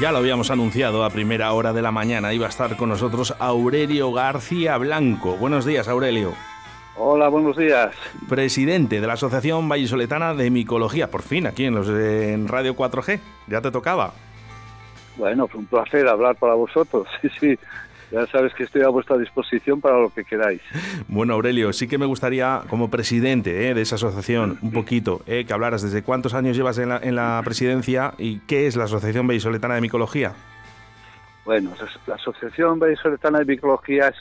Ya lo habíamos anunciado a primera hora de la mañana. Iba a estar con nosotros Aurelio García Blanco. Buenos días, Aurelio. Hola, buenos días. Presidente de la Asociación Vallisoletana de Micología. Por fin, aquí en, los, en Radio 4G. Ya te tocaba. Bueno, fue un placer hablar para vosotros. Sí, sí. Ya sabes que estoy a vuestra disposición para lo que queráis. Bueno, Aurelio, sí que me gustaría, como presidente eh, de esa asociación, un poquito, eh, que hablaras desde cuántos años llevas en la, presidencia y qué es la Asociación Vallisoletana de Micología. Bueno, la Asociación Vallisoletana de Micología es,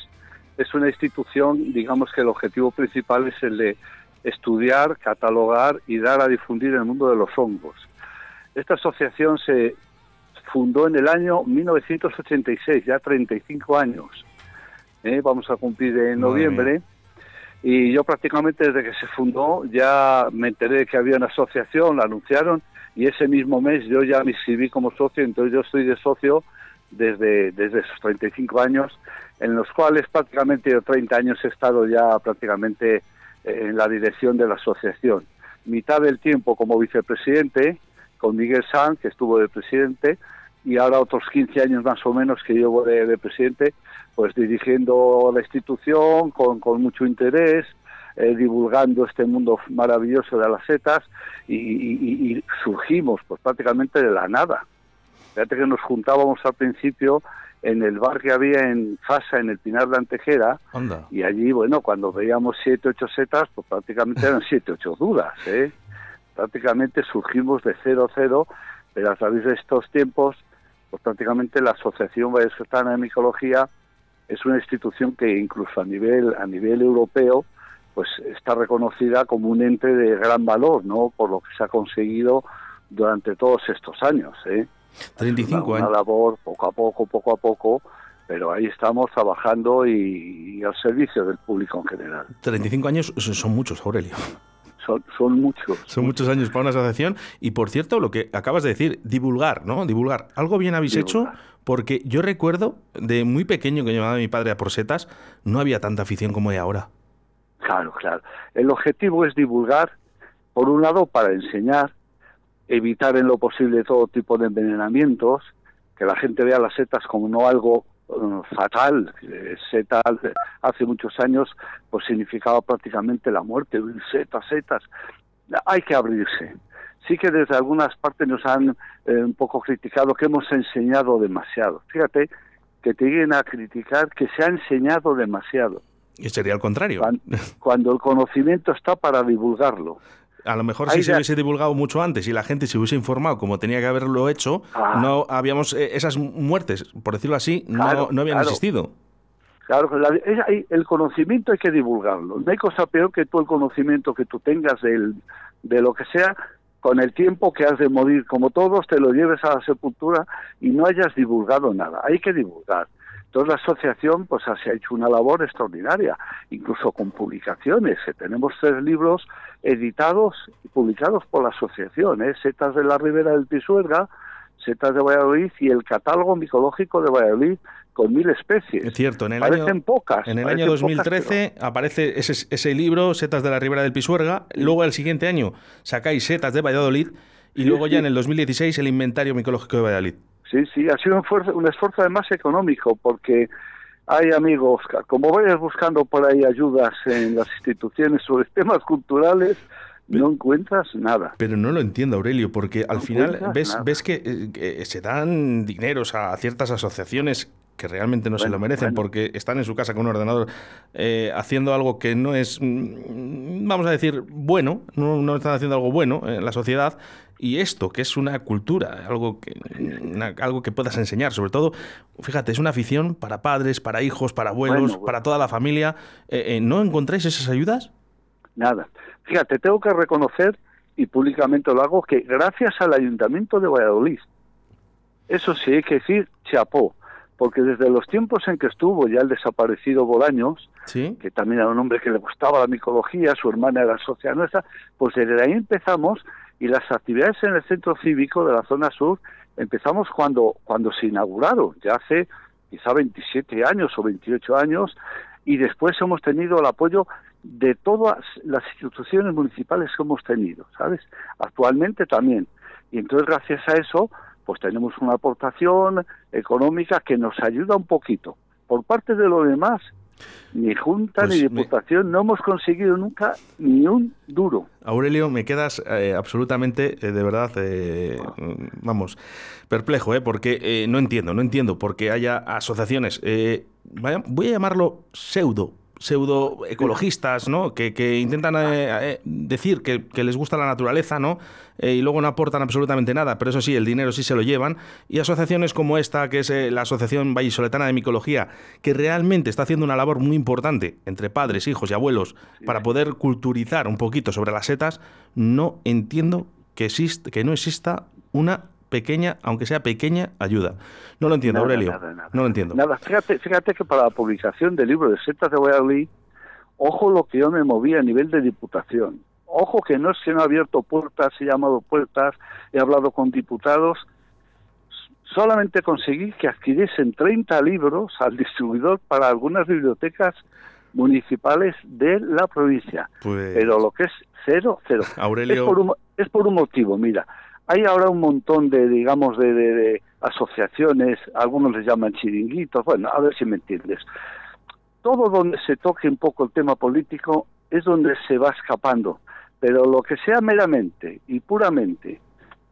es una institución, digamos que el objetivo principal es el de estudiar, catalogar y dar a difundir el mundo de los hongos. Esta asociación se, fundó en el año 1986, ya 35 años. ¿eh? Vamos a cumplir en noviembre. Y yo prácticamente desde que se fundó ya me enteré de que había una asociación, la anunciaron y ese mismo mes yo ya me inscribí como socio, entonces yo estoy de socio desde, desde esos 35 años, en los cuales prácticamente yo 30 años he estado ya prácticamente en la dirección de la asociación. Mitad del tiempo como vicepresidente, con Miguel Sanz, que estuvo de presidente, y ahora otros 15 años más o menos que llevo de, presidente, pues dirigiendo la institución con, con mucho interés, eh, divulgando este mundo maravilloso de las setas y, surgimos pues prácticamente de la nada. Fíjate que nos juntábamos al principio en el bar que había en Fasa, en el Pinar de Antejera, y allí, bueno, cuando veíamos siete, ocho setas, pues prácticamente eran siete, ocho dudas, ¿eh? Prácticamente surgimos de cero, cero, pero a través de estos tiempos, pues prácticamente la Asociación Vallesolana de Micología es una institución que incluso a nivel, a nivel europeo, pues está reconocida como un ente de gran valor, ¿no? Por lo que se ha conseguido durante todos estos años, ¿eh? 35 años. Una labor poco a poco, poco a poco, pero ahí estamos trabajando y, al servicio del público en general. 35 años son muchos, Aurelio. Son, muchos. Son muchos años para una asociación. Y por cierto, lo que acabas de decir, divulgar, ¿no? Divulgar. Algo bien habéis hecho, porque yo recuerdo de muy pequeño que llevaba a mi padre a por setas, no había tanta afición como hay ahora. Claro, claro. El objetivo es divulgar, por un lado, para enseñar, evitar en lo posible todo tipo de envenenamientos, que la gente vea las setas como no algo fatal. Setas hace muchos años pues significaba prácticamente la muerte. Setas, setas. Hay que abrirse. Sí que desde algunas partes nos han eh, un poco criticado que hemos enseñado demasiado. Fíjate que te lleguen a criticar que se ha enseñado demasiado. Y sería al contrario. cuando el conocimiento está para divulgarlo. A lo mejor si se hubiese divulgado mucho antes y la gente se hubiese informado como tenía que haberlo hecho, ah. no habíamos eh, esas muertes, por decirlo así, no, no, habían existido. Claro, el conocimiento hay que divulgarlo. No hay cosa peor que todo el conocimiento que tú tengas del, de lo que sea, con el tiempo que has de morir, como todos, te lo lleves a la sepultura y no hayas divulgado nada. Hay que divulgar. Entonces la asociación pues se ha hecho una labor extraordinaria, incluso con publicaciones. Tenemos tres libros editados y publicados por la asociación, ¿eh? Setas de la Ribera del Pisuerga, Setas de Valladolid y el catálogo micológico de Valladolid con mil especies. Es cierto, en el año, pocas. En el año 2013 aparece ese, ese, libro, Setas de la Ribera del Pisuerga, luego el siguiente año sacáis Setas de Valladolid y luego ya en el 2016 el inventario micológico de Valladolid. Sí, sí, ha sido un esfuerzo, un esfuerzo además económico, porque hay amigos, como vayas buscando por ahí ayudas en las instituciones sobre temas culturales, no encuentras nada. Pero no lo entiendo, Aurelio, porque al final ves, ves que, eh, se dan dineros a ciertas asociaciones que realmente no se lo merecen porque están en su casa con un ordenador eh, haciendo algo que no es, mm, vamos a decir, bueno, no, no están haciendo algo bueno en la sociedad y esto, que es una cultura, algo que, algo que puedas enseñar, sobre todo, fíjate, es una afición para padres, para hijos, para abuelos, para toda la familia. Eh, eh, ¿No encontráis esas ayudas? Nada. Fíjate, tengo que reconocer, y públicamente lo hago, que gracias al Ayuntamiento de Valladolid, eso sí hay que decir, chapó, porque desde los tiempos en que estuvo ya el desaparecido Bolaños, que también era un hombre que le gustaba la micología, su hermana era socia nuestra, pues desde ahí empezamos y las actividades en el centro cívico de la zona sur empezamos cuando, cuando se inauguraron, ya hace quizá 27 años o 28 años, y después hemos tenido el apoyo de todas las instituciones municipales que hemos tenido, ¿sabes? Actualmente también. Y entonces, gracias a eso, pues tenemos una aportación económica que nos ayuda un poquito. Por parte de lo demás, ni Junta ni pues Diputación no hemos conseguido nunca ni un duro. Aurelio, me quedas eh, absolutamente, eh, de verdad, eh, vamos, perplejo, ¿eh? porque no entiendo, no entiendo porque haya asociaciones, voy a llamarlo pseudo pseudo ecologistas, ¿no? Que, intentan eh, eh, decir que, les gusta la naturaleza, ¿no? Eh, y luego no aportan absolutamente nada, pero eso sí, el dinero sí se lo llevan. Y asociaciones como esta, que es la Asociación Vallisoletana de Micología, que realmente está haciendo una labor muy importante entre padres, hijos y abuelos para poder culturizar un poquito sobre las setas, no entiendo que, existe, que no exista una pequeña, aunque sea pequeña, ayuda. No lo entiendo, Aurelio. no lo entiendo. Nada, fíjate, fíjate que para la publicación del libro de setas de Valladolid, ojo lo que yo me movía a nivel de diputación. Ojo que no es que no he abierto puertas, he llamado puertas, he hablado con diputados. Solamente conseguí que adquiriesen 30 libros al distribuidor para algunas bibliotecas municipales de la provincia. Pues Pero lo que es cero, cero. Aurelio... Es por, un, es por un motivo, mira. Hay ahora un montón de, digamos, de, asociaciones, algunos les llaman chiringuitos, bueno, a ver si me entiendes. Todo donde se toque un poco el tema político es donde se va escapando, pero lo que sea meramente y puramente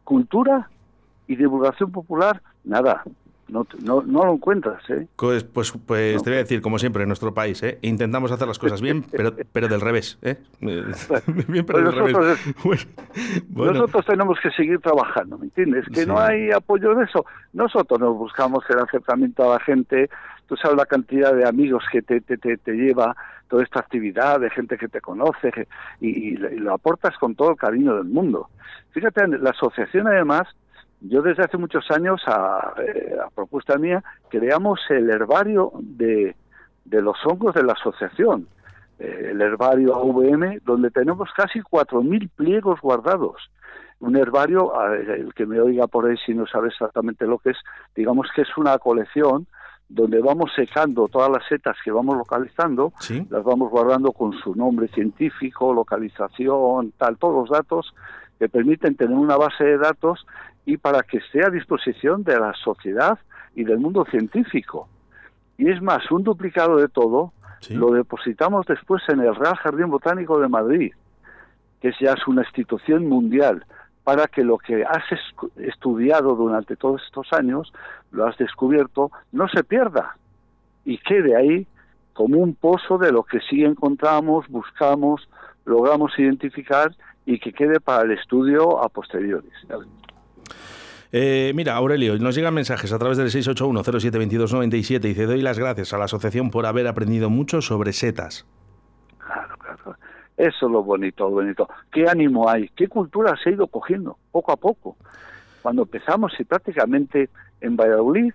cultura y divulgación popular, nada, no, no, no, lo encuentras, ¿eh? Pues, pues, pues te voy a decir, como siempre, en nuestro país, ¿eh? intentamos hacer las cosas bien, pero, pero del revés. ¿eh? bien, pero del revés. Nosotros tenemos que seguir trabajando, ¿me entiendes? Que no hay apoyo de eso. Nosotros nos buscamos el acercamiento a la gente. Tú sabes la cantidad de amigos que te, te, te, lleva toda esta actividad, de gente que te conoce, y, y lo aportas con todo el cariño del mundo. Fíjate, la asociación además yo desde hace muchos años, a, eh, propuesta mía, creamos el herbario de, los hongos de la asociación, eh, el herbario AVM, donde tenemos casi 4.000 pliegos guardados. Un herbario, el que me oiga por ahí si no sabe exactamente lo que es, digamos que es una colección donde vamos secando todas las setas que vamos localizando, las vamos guardando con su nombre científico, localización, tal, todos los datos que permiten tener una base de datos y para que esté a disposición de la sociedad y del mundo científico. Y es más, un duplicado de todo lo depositamos después en el Real Jardín Botánico de Madrid, que ya es una institución mundial, para que lo que has estudiado durante todos estos años, lo has descubierto, no se pierda y quede ahí como un pozo de lo que sí encontramos, buscamos, logramos identificar y que quede para el estudio a posteriores. Eh, mira, Aurelio, nos llegan mensajes a través del 681-072297 y te doy las gracias a la asociación por haber aprendido mucho sobre setas. Claro, claro. Eso es lo bonito, lo bonito. ¿Qué ánimo hay? ¿Qué cultura se ha ido cogiendo poco a poco? Cuando empezamos y prácticamente en Valladolid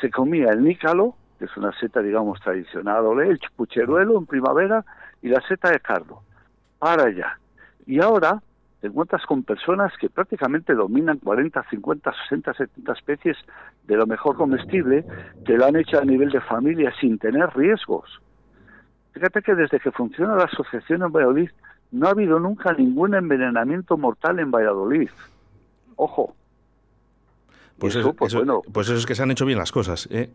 se comía el nícalo, que es una seta, digamos, tradicional, el pucheruelo en primavera y la seta de cardo. Para allá. Y ahora te encuentras con personas que prácticamente dominan 40, 50, 60, 70 especies de lo mejor comestible, que lo han hecho a nivel de familia sin tener riesgos. Fíjate que desde que funciona la asociación en Valladolid no ha habido nunca ningún envenenamiento mortal en Valladolid. Ojo, pues, eso, pues, bueno, pues eso es que se han hecho bien las cosas. ¿eh?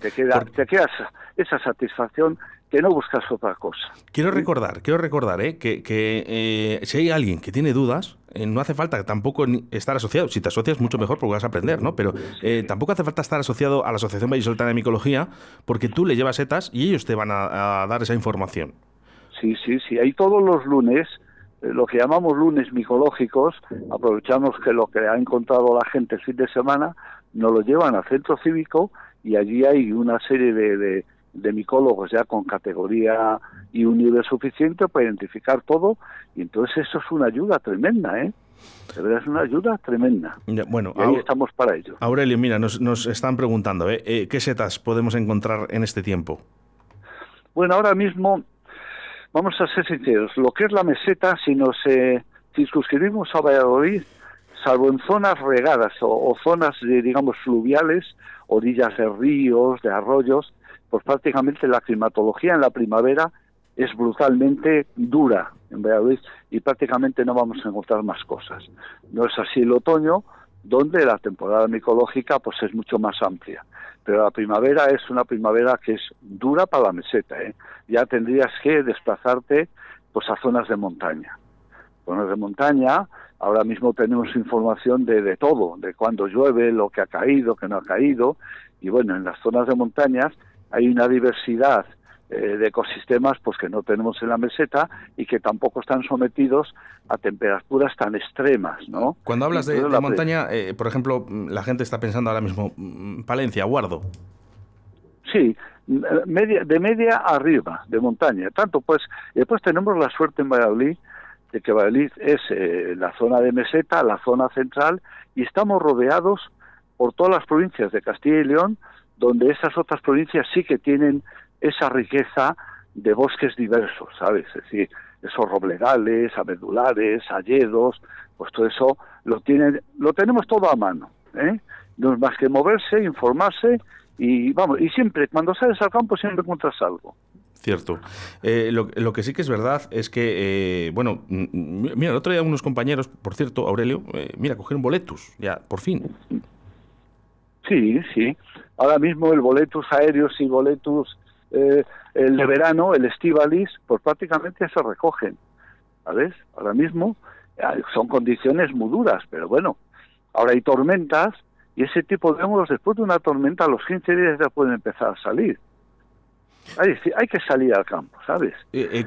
te, queda, te queda esa satisfacción que no buscas otra cosa. Quiero recordar, quiero recordar ¿eh? que, eh, si hay alguien que tiene dudas, eh, no hace falta tampoco estar asociado. Si te asocias, mucho mejor porque vas a aprender, ¿no? Pero tampoco hace falta estar asociado a la Asociación Vallisoltana de Micología porque tú le llevas setas y ellos te van a dar esa información. Sí, sí, sí. Ahí todos los lunes lo que llamamos lunes micológicos, aprovechamos que lo que ha encontrado la gente el fin de semana, nos lo llevan al centro cívico y allí hay una serie de, de, micólogos ya con categoría y un nivel suficiente para identificar todo y entonces eso es una ayuda tremenda, ¿eh? De verdad es una ayuda tremenda. bueno, ahí estamos para ello. Aurelio, mira, nos, nos están preguntando, ¿eh? ¿eh? ¿qué setas podemos encontrar en este tiempo? Bueno, ahora mismo vamos a ser sinceros, lo que es la meseta, si nos eh, circunscribimos a Valladolid, salvo en zonas regadas o, zonas, digamos, fluviales, orillas de ríos, de arroyos, pues prácticamente la climatología en la primavera es brutalmente dura en Valladolid y prácticamente no vamos a encontrar más cosas. No es así el otoño, donde la temporada micológica pues es mucho más amplia. Pero la primavera es una primavera que es dura para la meseta. ¿eh? Ya tendrías que desplazarte pues a zonas de montaña. Zonas de montaña, ahora mismo tenemos información de, de todo, de cuándo llueve, lo que ha caído, que no ha caído. Y bueno, en las zonas de montañas hay una diversidad de ecosistemas pues que no tenemos en la meseta y que tampoco están sometidos a temperaturas tan extremas, ¿no? Cuando hablas de, montaña, eh, por ejemplo, la gente está pensando ahora mismo mm, Palencia, Guardo. Sí, media, de media arriba, de montaña. Tanto pues, después tenemos la suerte en Valladolid de que Valladolid es eh, la zona de meseta, la zona central, y estamos rodeados por todas las provincias de Castilla y León, donde esas otras provincias sí que tienen esa riqueza de bosques diversos, ¿sabes? Es decir, esos robledales, abedulares, alledos, pues todo eso lo tienen, lo tenemos todo a mano, ¿eh? No es más que moverse, informarse y vamos, y siempre, cuando sales al campo siempre encuentras algo. Cierto. Eh, lo, que sí que es verdad es que, eh, bueno, mira, el otro día unos compañeros, por cierto, Aurelio, eh, mira, cogieron boletus, ya, por fin. Sí, sí. Ahora mismo el boletus aéreos y boletus eh, el de verano, el estivalis, pues prácticamente se recogen. ¿Sabes? Ahora mismo eh, son condiciones muy duras, pero bueno, ahora hay tormentas y ese tipo de hongos después de una tormenta a los 15 días ya pueden empezar a salir. Hay, hay que salir al campo, ¿sabes? Eh,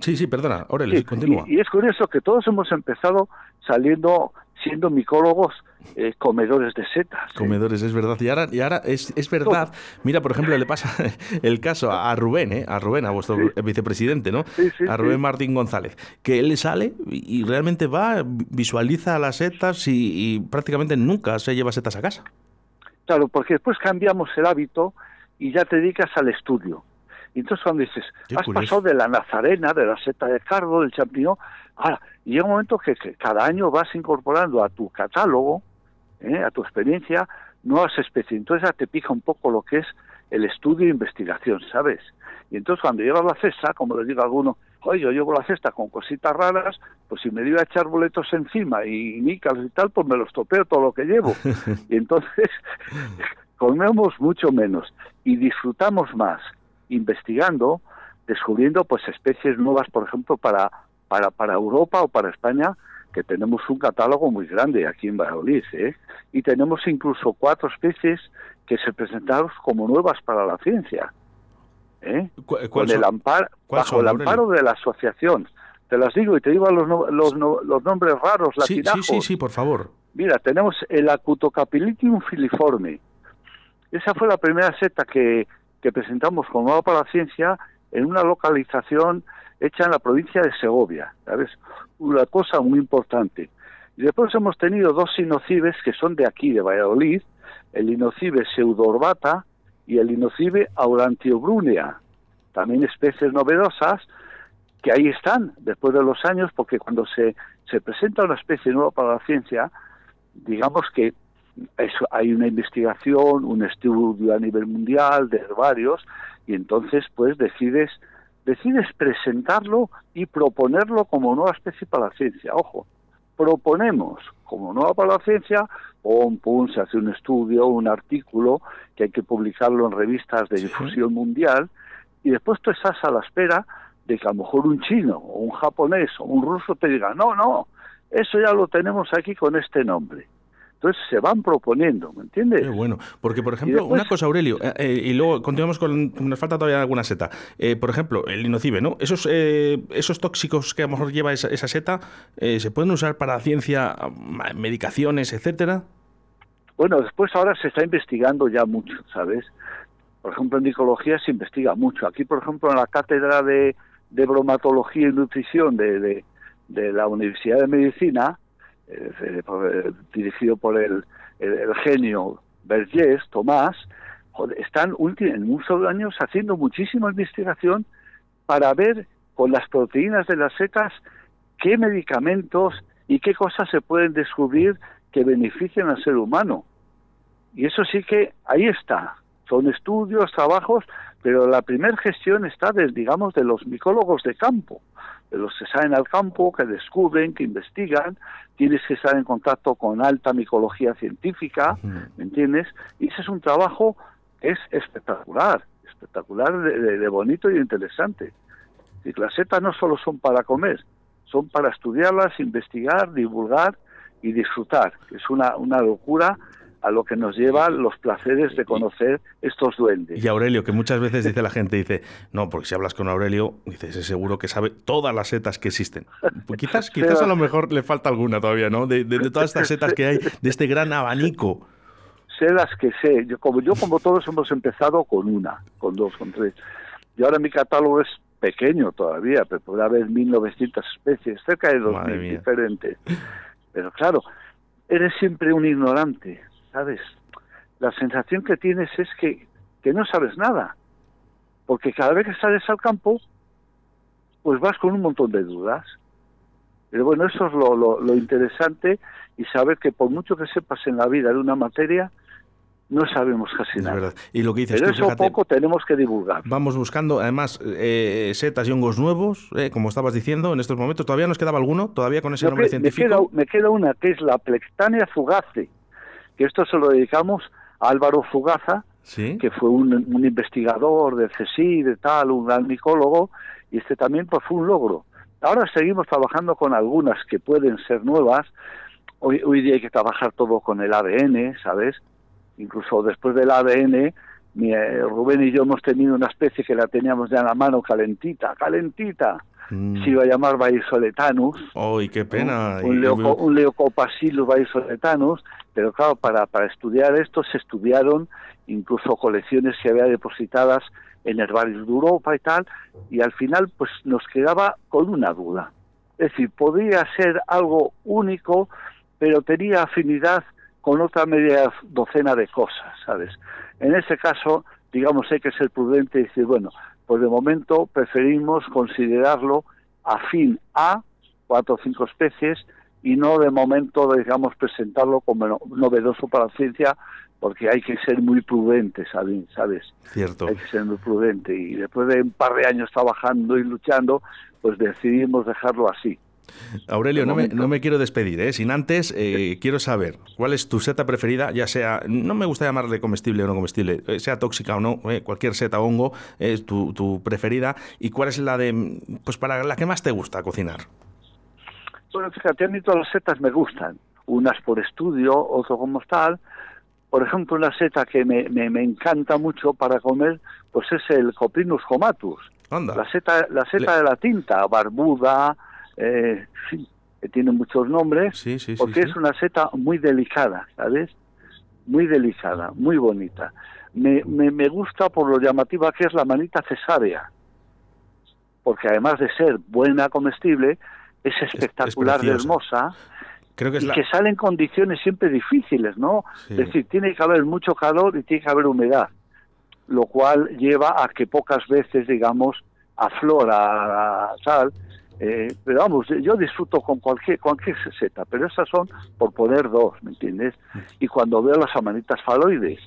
sí, sí, perdona, Aurelio, continúa. Y, y, es curioso que todos hemos empezado saliendo siendo micólogos eh, comedores de setas. Comedores, es verdad. Y ahora, y ahora es, es verdad. Mira, por ejemplo, le pasa el caso a Rubén, ¿eh? a Rubén, a vuestro vicepresidente, ¿no? a Rubén Martín González, que él sale y realmente va, visualiza las setas y, prácticamente nunca se lleva setas a casa. Claro, porque después cambiamos el hábito y ya te dedicas al estudio. Y entonces cuando dices, has pasado de la nazarena, de la seta de cardo, del champiñón, ahora, y llega un momento que, cada año vas incorporando a tu catálogo, ¿eh? a tu experiencia, nuevas especies. Entonces ya te pija un poco lo que es el estudio e investigación, ¿sabes? Y entonces cuando llevas la cesta, como le digo a alguno, oye, yo llevo la cesta con cositas raras, pues si me dio a echar boletos encima y nícalos y tal, pues me los topeo todo lo que llevo. y entonces comemos mucho menos y disfrutamos más investigando, descubriendo pues especies nuevas, por ejemplo, para, para, para Europa o para España, que tenemos un catálogo muy grande aquí en Valladolid, ¿eh? y tenemos incluso cuatro especies que se presentaron como nuevas para la ciencia. ¿eh? Con el amparo, bajo el amparo de la asociación. Te las digo y te digo los, los, los nombres raros, sí, sí, sí, sí, por favor. Mira, tenemos el Acutocapilitium filiforme. Esa fue la primera seta que, que presentamos como nueva para la ciencia en una localización hecha en la provincia de Segovia, ¿sabes? Una cosa muy importante. Y después hemos tenido dos sinocibes que son de aquí, de Valladolid, el inocibe pseudorbata y el inocibe aurantiobrunea, también especies novedosas que ahí están después de los años, porque cuando se, se presenta una especie nueva para la ciencia, digamos que hay una investigación, un estudio a nivel mundial de herbarios y entonces pues decides decides presentarlo y proponerlo como nueva especie para la ciencia. Ojo, proponemos como nueva para la ciencia, pum, pum, se hace un estudio, un artículo que hay que publicarlo en revistas de difusión mundial y después tú estás a la espera de que a lo mejor un chino o un japonés o un ruso te diga, no, no, eso ya lo tenemos aquí con este nombre. Entonces se van proponiendo, ¿me entiendes? Qué bueno, porque por ejemplo, una cosa, Aurelio, eh, eh, y luego continuamos con, nos falta todavía alguna seta. Eh, por ejemplo, el linocibe, ¿no? Esos, esos tóxicos que a lo mejor lleva esa, seta, ¿se pueden usar para ciencia, medicaciones, etcétera? Bueno, después ahora se está investigando ya mucho, ¿sabes? Por ejemplo, en micología se investiga mucho. Aquí, por ejemplo, en la cátedra de, bromatología y nutrición de, de la Universidad de Medicina, eh, dirigido por el, el, genio Vergés, Tomás, están en muchos años haciendo muchísima investigación para ver con las proteínas de las setas qué medicamentos y qué cosas se pueden descubrir que beneficien al ser humano. Y eso sí que ahí está. Son estudios, trabajos, pero la primera gestión está, de, digamos, de los micólogos de campo, de los que salen al campo, que descubren, que investigan, tienes que estar en contacto con alta micología científica, ¿me entiendes? Y ese es un trabajo que es espectacular, espectacular de, bonito y interesante. Y las setas no solo son para comer, son para estudiarlas, investigar, divulgar y disfrutar, que es una, una locura a lo que nos lleva los placeres de conocer estos duendes. Y Aurelio, que muchas veces dice la gente, dice, no, porque si hablas con Aurelio, dices, es seguro que sabe todas las setas que existen. Pues quizás, quizás a lo mejor le falta alguna todavía, ¿no? De, todas estas setas que hay, de este gran abanico. Sé las que sé. Yo como, yo, como todos, hemos empezado con una, con dos, con tres. Y ahora mi catálogo es pequeño todavía, pero puede haber 1.900 especies, cerca de 2.000 diferentes. Pero claro, eres siempre un ignorante ¿sabes? La sensación que tienes es que, no sabes nada, porque cada vez que sales al campo, pues vas con un montón de dudas. Pero bueno, eso es lo, lo interesante y saber que por mucho que sepas en la vida de una materia, no sabemos casi nada. Y lo que dices Pero eso poco tenemos que divulgar. Vamos buscando, además, eh, setas y hongos nuevos, eh, como estabas diciendo, en estos momentos. ¿Todavía nos quedaba alguno? ¿Todavía con ese nombre científico? Me queda, una, que es la Plectania fugace que esto se lo dedicamos a Álvaro Fugaza, que fue un, investigador de CSI, de tal, un gran micólogo, y este también pues, fue un logro. Ahora seguimos trabajando con algunas que pueden ser nuevas. Hoy, hoy día hay que trabajar todo con el ADN, ¿sabes? Incluso después del ADN, mi, eh, Rubén y yo hemos tenido una especie que la teníamos ya en la mano calentita, calentita. Mm. Se iba a llamar Baisoletanus. ¡Ay, qué pena! Un, leuco, un Leucopacillus Baisoletanus pero claro, para, para estudiar esto se estudiaron incluso colecciones que había depositadas en herbarios de Europa y tal, y al final pues nos quedaba con una duda. Es decir, podría ser algo único, pero tenía afinidad con otra media docena de cosas, ¿sabes? En ese caso, digamos, hay que ser prudente y decir, bueno, pues de momento preferimos considerarlo afín a cuatro o cinco especies y no de momento, digamos, presentarlo como novedoso para la ciencia, porque hay que ser muy prudente, ¿sabes? Cierto. Hay que ser muy prudente. Y después de un par de años trabajando y luchando, pues decidimos dejarlo así. Aurelio, no me, no me, quiero despedir, ¿eh? sin antes eh, quiero saber cuál es tu seta preferida, ya sea, no me gusta llamarle comestible o no comestible, eh, sea tóxica o no, eh, cualquier seta o hongo es tu, tu, preferida, y cuál es la de, pues para la que más te gusta cocinar. Bueno, fíjate, a mí todas las setas me gustan, unas por estudio, otras como tal. Por ejemplo, una seta que me, me, encanta mucho para comer, pues es el Coprinus comatus. La seta, la seta de la tinta, barbuda, eh, sí, que tiene muchos nombres, sí, sí, porque es una seta muy delicada, ¿sabes? Muy delicada, muy bonita. Me, me, me gusta por lo llamativa que es la manita cesárea, porque además de ser buena comestible, es espectacular de hermosa Creo que y que sale en condiciones siempre difíciles, ¿no? Es decir, tiene que haber mucho calor y tiene que haber humedad, lo cual lleva a que pocas veces, digamos, aflora tal. Eh, pero vamos, yo disfruto con cualquier cualquier seta, pero esas son por poner dos, ¿me entiendes? Y cuando veo las amanitas faloides,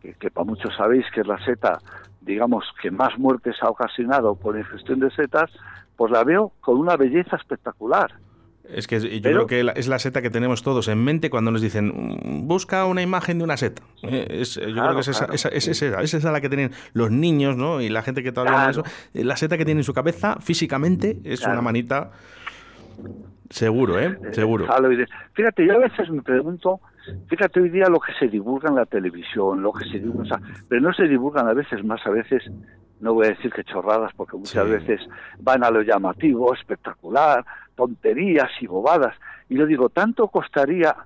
que, que para muchos sabéis que es la seta, digamos, que más muertes ha ocasionado por ingestión de setas, pues la veo con una belleza espectacular. Es que yo creo que es la seta que tenemos todos en mente cuando nos dicen busca una imagen de una seta. Eh, yo creo que es esa, esa, es esa, es esa la que tienen los niños ¿no? y la gente que todavía no eso. La seta que tiene en su cabeza físicamente es una manita seguro, ¿eh? ¿eh? Seguro. Fíjate, yo a veces me pregunto, fíjate hoy día lo que se divulga en la televisión, lo que se divulga, pero no se divulgan a veces más, a veces no voy a decir que chorradas, porque muchas veces van a lo llamativo, espectacular, tonterías y bobadas. Y yo digo, tanto costaría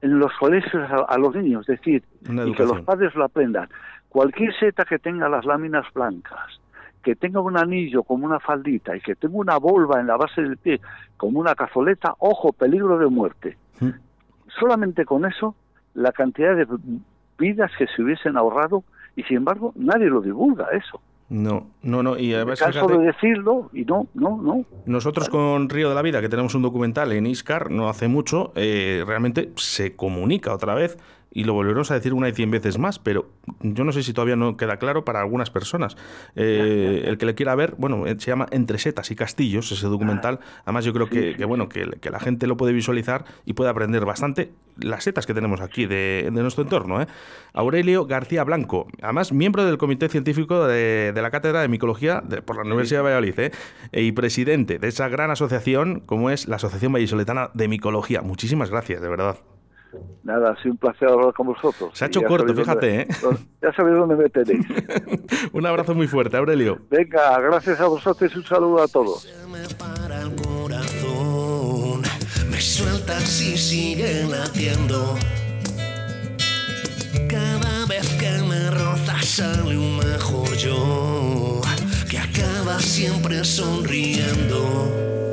en los colegios a, los niños, es decir, y que los padres lo aprendan. Cualquier seta que tenga las láminas blancas, que tenga un anillo como una faldita y que tenga una volva en la base del pie como una cazoleta, ojo, peligro de muerte. Mm. Solamente con eso, la cantidad de vidas que se hubiesen ahorrado y sin embargo nadie lo divulga eso. No, no, no. Y además, de decirlo y no, no, no. Nosotros con Río de la Vida, que tenemos un documental en Iscar no hace mucho, eh, realmente se comunica otra vez y lo volveremos a decir una y cien veces más, pero yo no sé si todavía no queda claro para algunas personas. Eh, el que le quiera ver, bueno, se llama Entre setas y castillos, ese documental. Además, yo creo que, bueno, que, la gente lo puede visualizar y puede aprender bastante las setas que tenemos aquí de, nuestro entorno. ¿eh? Aurelio García Blanco, además miembro del Comité Científico de, la Cátedra de Micología por la Universidad de Valladolid ¿eh? y presidente de esa gran asociación como es la Asociación Vallisoletana de Micología. Muchísimas gracias, de verdad. Nada, ha sido un placer hablar con vosotros. Se ha hecho corto, fíjate, dónde, ¿eh? Ya sabéis dónde me tenéis. un abrazo muy fuerte, Aurelio. Venga, gracias a vosotros y un saludo a todos. Se me para el corazón, me sueltan si siguen latiendo. Cada vez que me rozas sale un mejor yo, que acaba siempre sonriendo.